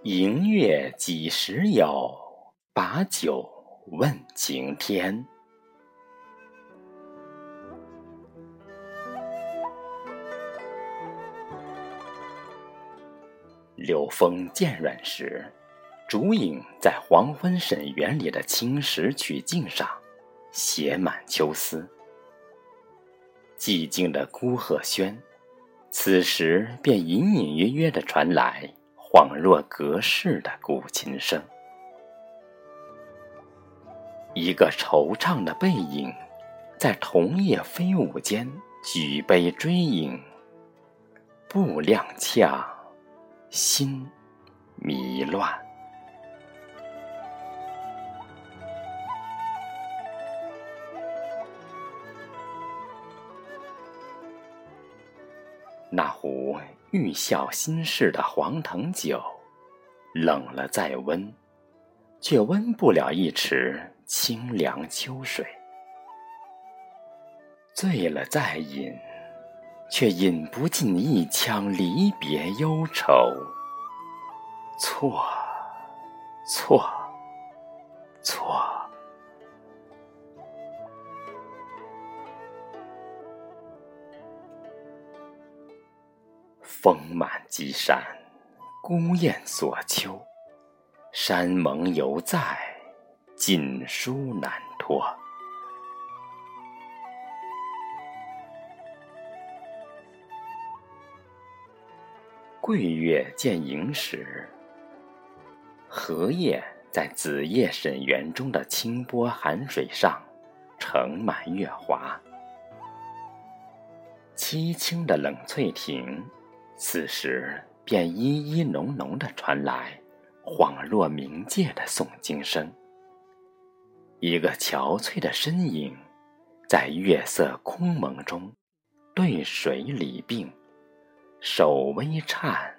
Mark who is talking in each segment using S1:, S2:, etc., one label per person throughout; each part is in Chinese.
S1: 明月几时有？把酒问青天。柳风渐软时，烛影在黄昏沈园里的青石曲径上写满秋思。寂静的孤鹤轩，此时便隐隐约约的传来恍若隔世的古琴声。一个惆怅的背影，在桐叶飞舞间举杯追影，步踉跄，心迷乱。那壶欲笑心事的黄藤酒，冷了再温，却温不了一池清凉秋水；醉了再饮，却饮不尽一腔离别忧愁。错，错，风满积山，孤雁锁秋。山盟犹在，锦书难托。桂月见萤时，荷叶在紫叶沈园中的清波寒水上盛满月华。凄清的冷翠亭。此时，便依依浓浓的传来恍若冥界的诵经声。一个憔悴的身影，在月色空蒙中，对水理病，手微颤，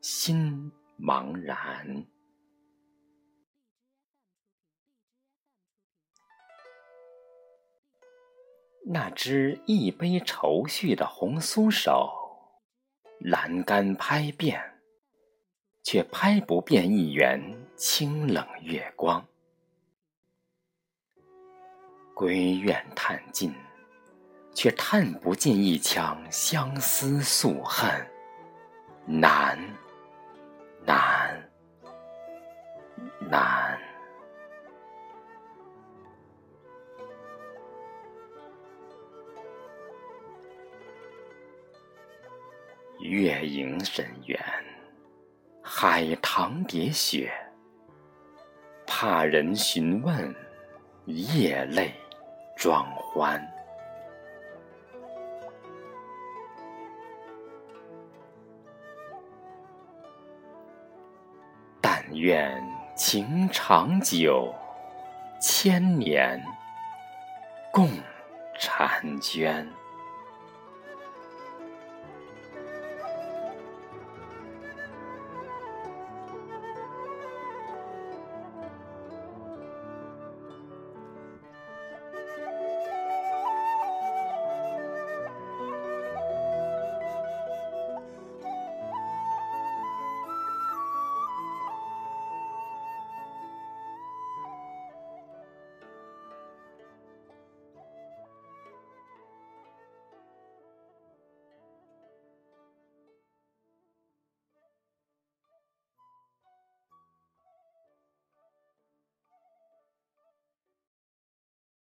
S1: 心茫然。那只一杯愁绪的红酥手。栏杆拍遍，却拍不遍一圆清冷月光。归院叹尽，却叹不尽一腔相思诉恨。难，难，难。月影沈园，海棠叠雪，怕人询问，夜泪装欢。但愿情长久，千年共婵娟。